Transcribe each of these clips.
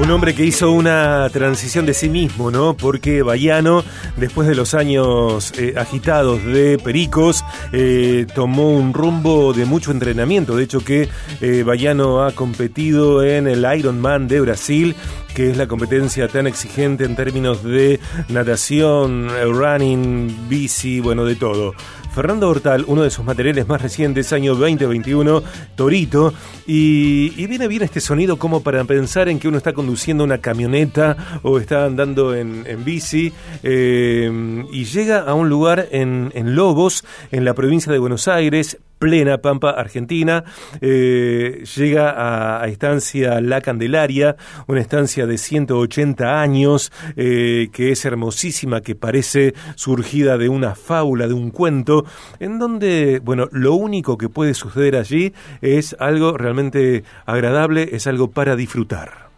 Un hombre que hizo una transición de sí mismo, ¿no? Porque Bayano, después de los años eh, agitados de Pericos, eh, tomó un rumbo de mucho entrenamiento. De hecho, que eh, Bayano ha competido en el Ironman de Brasil, que es la competencia tan exigente en términos de natación, running, bici, bueno, de todo. Fernando Hortal, uno de sus materiales más recientes, año 2021, Torito, y, viene bien este sonido como para pensar en que uno está conduciendo una camioneta o está andando en, bici eh, y llega a un lugar en Lobos, en la provincia de Buenos Aires, plena Pampa Argentina. Eh, llega a, estancia La Candelaria, una estancia de 180 años, eh, que es hermosísima, que parece surgida de una fábula, de un cuento, en donde, bueno, lo único que puede suceder allí es algo realmente agradable, es algo para disfrutar.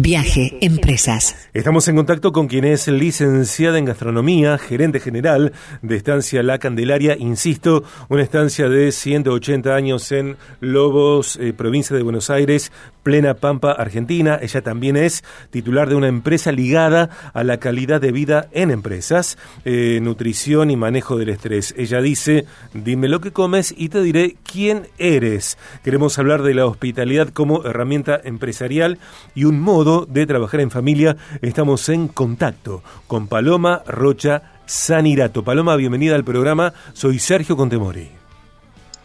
Viaje Empresas. Estamos en contacto con quien es licenciada en gastronomía, gerente general de Estancia La Candelaria, insisto, una estancia de 180 años en Lobos, eh, provincia de Buenos Aires, plena Pampa, Argentina. Ella también es titular de una empresa ligada a la calidad de vida en empresas, eh, nutrición y manejo del estrés. Ella dice, dime lo que comes y te diré quién eres. Queremos hablar de la hospitalidad como herramienta empresarial y un modo de trabajar en familia. Estamos en contacto con Paloma Rocha Sanirato. Paloma, bienvenida al programa. Soy Sergio Contemori.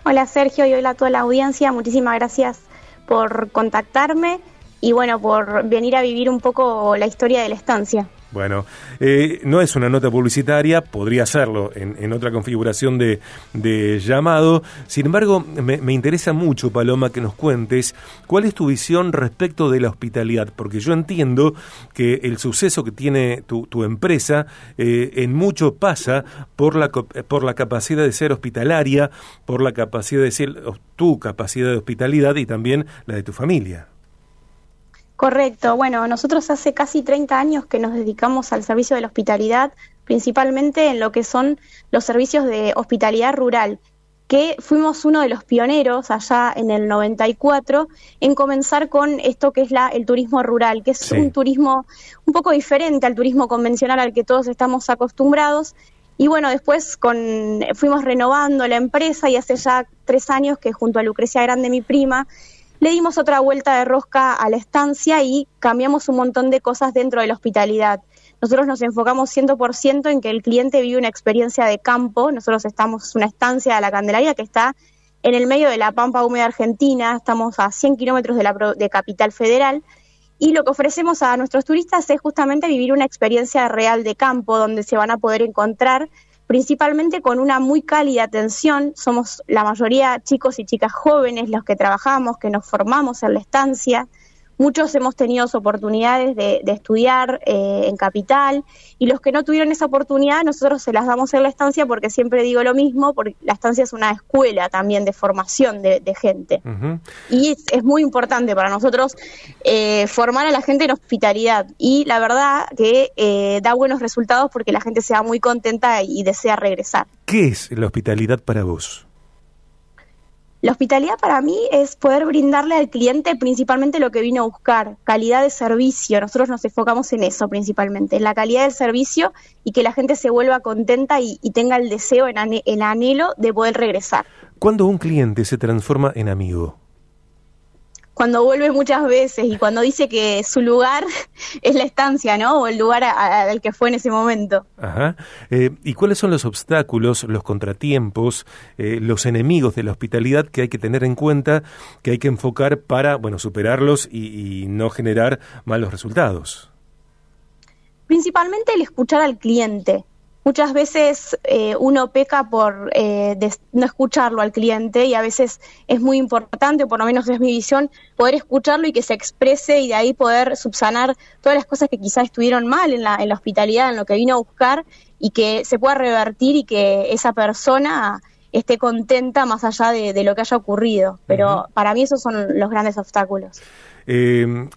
Hola Sergio y hola a toda la audiencia. Muchísimas gracias por contactarme y bueno, por venir a vivir un poco la historia de la estancia. Bueno, eh, no es una nota publicitaria, podría serlo en, otra configuración de, llamado. Sin embargo, me, interesa mucho, Paloma, que nos cuentes cuál es tu visión respecto de la hospitalidad, porque yo entiendo que el suceso que tiene tu, empresa eh, en mucho pasa por la, por la capacidad de ser hospitalaria, por la capacidad de ser tu capacidad de hospitalidad y también la de tu familia. Correcto. Bueno, nosotros hace casi 30 años que nos dedicamos al servicio de la hospitalidad, principalmente en lo que son los servicios de hospitalidad rural, que fuimos uno de los pioneros allá en el 94 en comenzar con esto que es la, el turismo rural, que es un turismo un poco diferente al turismo convencional al que todos estamos acostumbrados. Y bueno, después con, fuimos renovando la empresa y hace ya tres años que junto a Lucrecia Grande, mi prima, le dimos otra vuelta de rosca a la estancia y cambiamos un montón de cosas dentro de la hospitalidad. Nosotros nos enfocamos 100% en que el cliente vive una experiencia de campo. Nosotros estamos en una estancia de la Candelaria que está en el medio de la Pampa Húmeda Argentina, estamos a 100 kilómetros de, la, de Capital Federal. Y lo que ofrecemos a nuestros turistas es justamente vivir una experiencia real de campo, donde se van a poder encontrar principalmente con una muy cálida atención. Somos la mayoría chicos y chicas jóvenes los que trabajamos, que nos formamos en la estancia. Muchos hemos tenido oportunidades de, estudiar eh, en Capital y los que no tuvieron esa oportunidad nosotros se las damos en la estancia porque siempre digo lo mismo, porque la estancia es una escuela también de formación de, gente. Y es, muy importante para nosotros eh, formar a la gente en hospitalidad y la verdad que eh, da buenos resultados porque la gente se va muy contenta y desea regresar. ¿Qué es la hospitalidad para vos? La hospitalidad para mí es poder brindarle al cliente principalmente lo que vino a buscar, calidad de servicio. Nosotros nos enfocamos en eso principalmente, en la calidad del servicio y que la gente se vuelva contenta y, tenga el deseo, el anhelo de poder regresar. ¿Cuándo un cliente se transforma en amigo? Cuando vuelve muchas veces y cuando dice que su lugar es la estancia, ¿no? O el lugar al que fue en ese momento. Ajá. Eh, ¿Y cuáles son los obstáculos, los contratiempos, eh, los enemigos de la hospitalidad que hay que tener en cuenta, que hay que enfocar para, bueno, superarlos y no generar malos resultados? Principalmente el escuchar al cliente muchas veces eh, uno peca por eh, no escucharlo al cliente y a veces es muy importante, por lo menos es mi visión, poder escucharlo y que se exprese y de ahí poder subsanar todas las cosas que quizás estuvieron mal en la, en la hospitalidad, en lo que vino a buscar y que se pueda revertir y que esa persona esté contenta más allá de, lo que haya ocurrido. Pero para mí esos son los grandes obstáculos. Eh,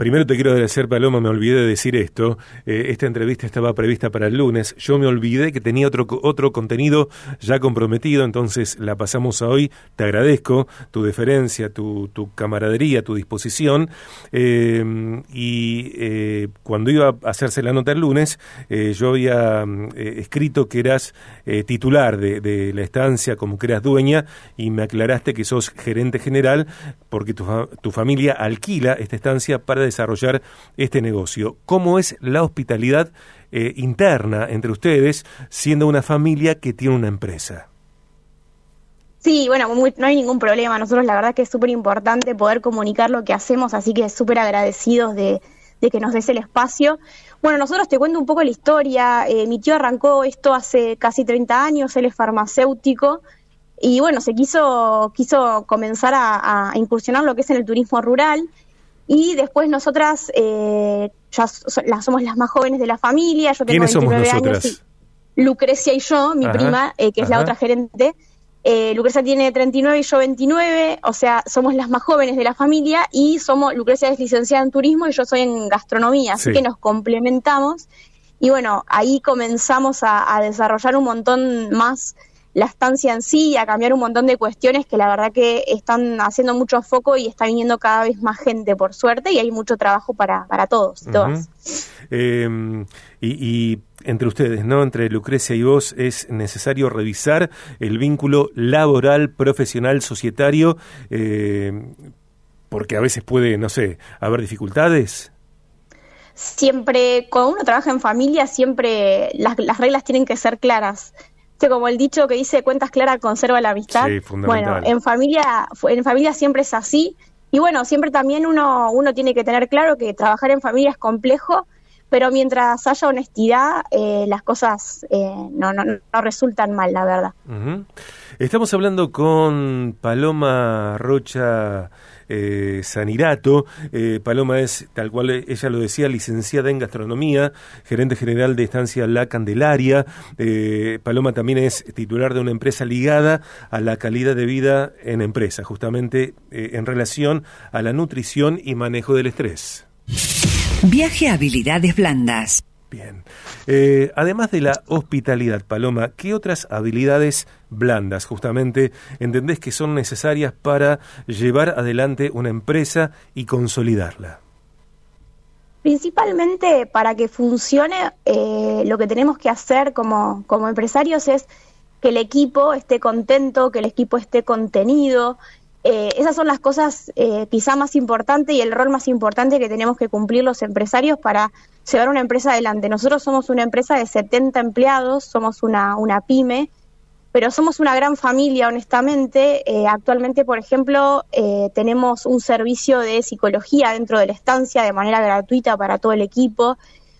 Primero te quiero agradecer, Paloma, me olvidé de decir esto. Eh, esta entrevista estaba prevista para el lunes. Yo me olvidé que tenía otro, otro contenido ya comprometido, entonces la pasamos a hoy. Te agradezco tu deferencia, tu, camaradería, tu disposición. Eh, y eh, cuando iba a hacerse la nota el lunes, yo había escrito que eras titular de, de, la estancia, como que eras dueña, y me aclaraste que sos gerente general porque tu, tu familia alquila esta estancia para desarrollar este negocio. ¿Cómo es la hospitalidad eh, interna entre ustedes, siendo una familia que tiene una empresa? Sí, bueno, no hay ningún problema. Nosotros la verdad que es súper importante poder comunicar lo que hacemos, así que súper agradecidos de, que nos des el espacio. Bueno, nosotros te cuento un poco la historia. Eh, mi tío arrancó esto hace casi 30 años, él es farmacéutico y bueno, se quiso, quiso comenzar a, a incursionar lo que es en el turismo rural y después nosotras eh, ya somos las más jóvenes de la familia. Yo tengo 29 años. Lucrecia y yo, mi prima, eh, que es la otra gerente. Eh, Lucrecia tiene 39 y yo 29, o sea, somos las más jóvenes de la familia y somos, Lucrecia es licenciada en turismo y yo soy en gastronomía, así que nos complementamos. Y bueno, ahí comenzamos a, a desarrollar un montón más la estancia en sí, a cambiar un montón de cuestiones que la verdad que están haciendo mucho foco y está viniendo cada vez más gente, por suerte, y hay mucho trabajo para, para todos y todas. Em, y, entre ustedes, ¿no? Entre Lucrecia y vos es necesario revisar el vínculo laboral, profesional, societario, eh, porque a veces puede, no sé, haber dificultades siempre, cuando uno trabaja en familia, siempre las, las, reglas tienen que ser claras como el dicho que dice cuentas claras conserva la amistad. bueno, en familia, en familia siempre es así. Y bueno, siempre también uno, uno tiene que tener claro que trabajar en familia es complejo, pero mientras haya honestidad, eh, las cosas eh, no, no, no, resultan mal, la verdad. Estamos hablando con Paloma Rocha eh, Sanirato. Eh, Paloma es, tal cual ella lo decía, licenciada en gastronomía, gerente general de estancia La Candelaria. Eh, Paloma también es titular de una empresa ligada a la calidad de vida en empresa, justamente en relación a la nutrición y manejo del estrés. Viaje a habilidades blandas. Bien. Eh, además de la hospitalidad, Paloma, ¿qué otras habilidades blandas justamente entendés que son necesarias para llevar adelante una empresa y consolidarla? Principalmente para que funcione, eh, lo que tenemos que hacer como, como empresarios es que el equipo esté contento, que el equipo esté contenido, eh, esas son las cosas eh, quizá más importantes y el rol más importante que tenemos que cumplir los empresarios para llevar una empresa adelante. Nosotros somos una empresa de 70 empleados, somos una, pyme, pero somos una gran familia, honestamente. Eh, actualmente, por ejemplo, tenemos un servicio de psicología dentro de la estancia de manera gratuita para todo el equipo,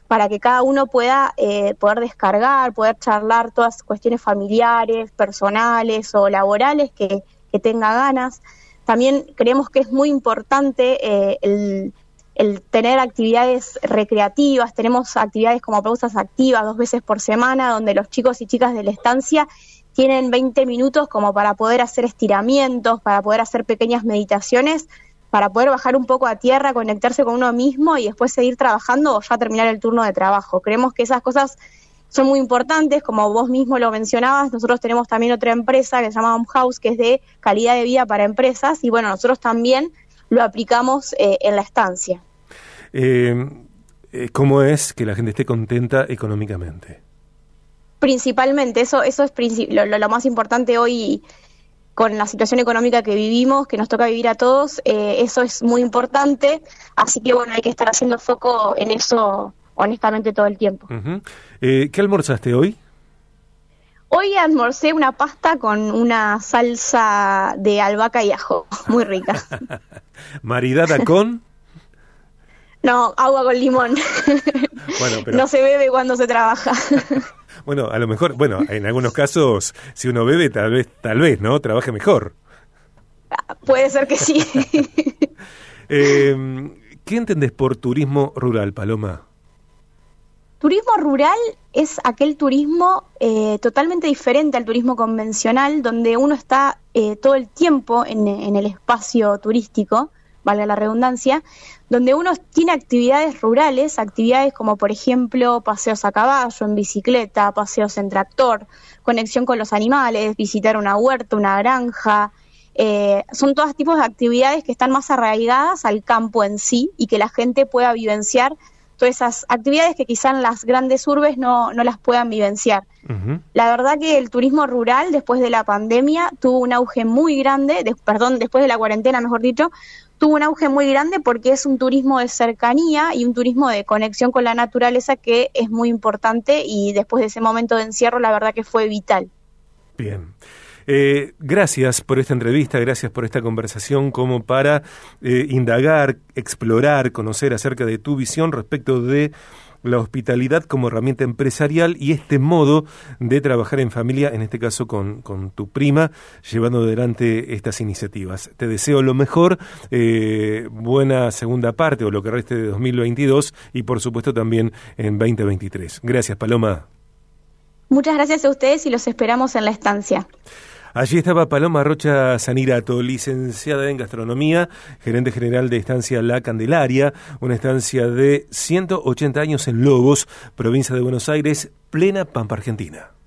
para que cada uno pueda poder descargar, poder charlar todas cuestiones familiares, personales o laborales que que tenga ganas. También creemos que es muy importante eh, el, tener actividades recreativas. Tenemos actividades como pausas activas dos veces por semana, donde los chicos y chicas de la estancia tienen 20 minutos como para poder hacer estiramientos, para poder hacer pequeñas meditaciones, para poder bajar un poco a tierra, conectarse con uno mismo y después seguir trabajando o ya terminar el turno de trabajo. Creemos que esas cosas son muy importantes, como vos mismo lo mencionabas, nosotros tenemos también otra empresa que se llama Home House, que es de calidad de vida para empresas, y bueno, nosotros también lo aplicamos eh, en la estancia. Eh, eh, ¿Cómo es que la gente esté contenta económicamente? Principalmente, eso, eso es lo, lo, más importante hoy con la situación económica que vivimos, que nos toca vivir a todos, eso es muy importante, así que bueno, hay que estar haciendo foco en eso honestamente todo el tiempo. eh, ¿Qué almorzaste hoy? Hoy almorcé una pasta con una salsa de albahaca y ajo, muy rica. ¿Maridada con? No, agua con limón. Bueno, pero... No se bebe cuando se trabaja. bueno, a lo mejor, bueno, en algunos casos, si uno bebe, tal vez, tal vez, ¿no? Trabaje mejor. Puede ser que sí. eh, ¿Qué entendés por turismo rural, Paloma? Turismo rural es aquel turismo eh, totalmente diferente al turismo convencional, donde uno está eh, todo el tiempo en, el espacio turístico, valga la redundancia, donde uno tiene actividades rurales, actividades como por ejemplo paseos a caballo, en bicicleta, paseos en tractor, conexión con los animales, visitar una huerta, una granja, eh, son todos tipos de actividades que están más arraigadas al campo en sí y que la gente pueda vivenciar todas esas actividades que quizá en las grandes urbes no, no las puedan vivenciar. La verdad que el turismo rural después de la pandemia tuvo un auge muy grande, perdón, después de la cuarentena, mejor dicho, tuvo un auge muy grande porque es un turismo de cercanía y un turismo de conexión con la naturaleza que es muy importante y después de ese momento de encierro la verdad que fue vital. Bien. Eh, gracias por esta entrevista, gracias por esta conversación como para eh, indagar, explorar, conocer acerca de tu visión respecto de la hospitalidad como herramienta empresarial y este modo de trabajar en familia, en este caso con, tu prima, llevando adelante estas iniciativas. Te deseo lo mejor, eh, buena segunda parte o lo que reste de 2022 y por supuesto también en 2023. Gracias, Paloma. Muchas gracias a ustedes y los esperamos en la estancia. Allí estaba Paloma Rocha Sanirato, licenciada en gastronomía, gerente general de estancia La Candelaria, una estancia de 180 años en Lobos, provincia de Buenos Aires, plena Pampa Argentina.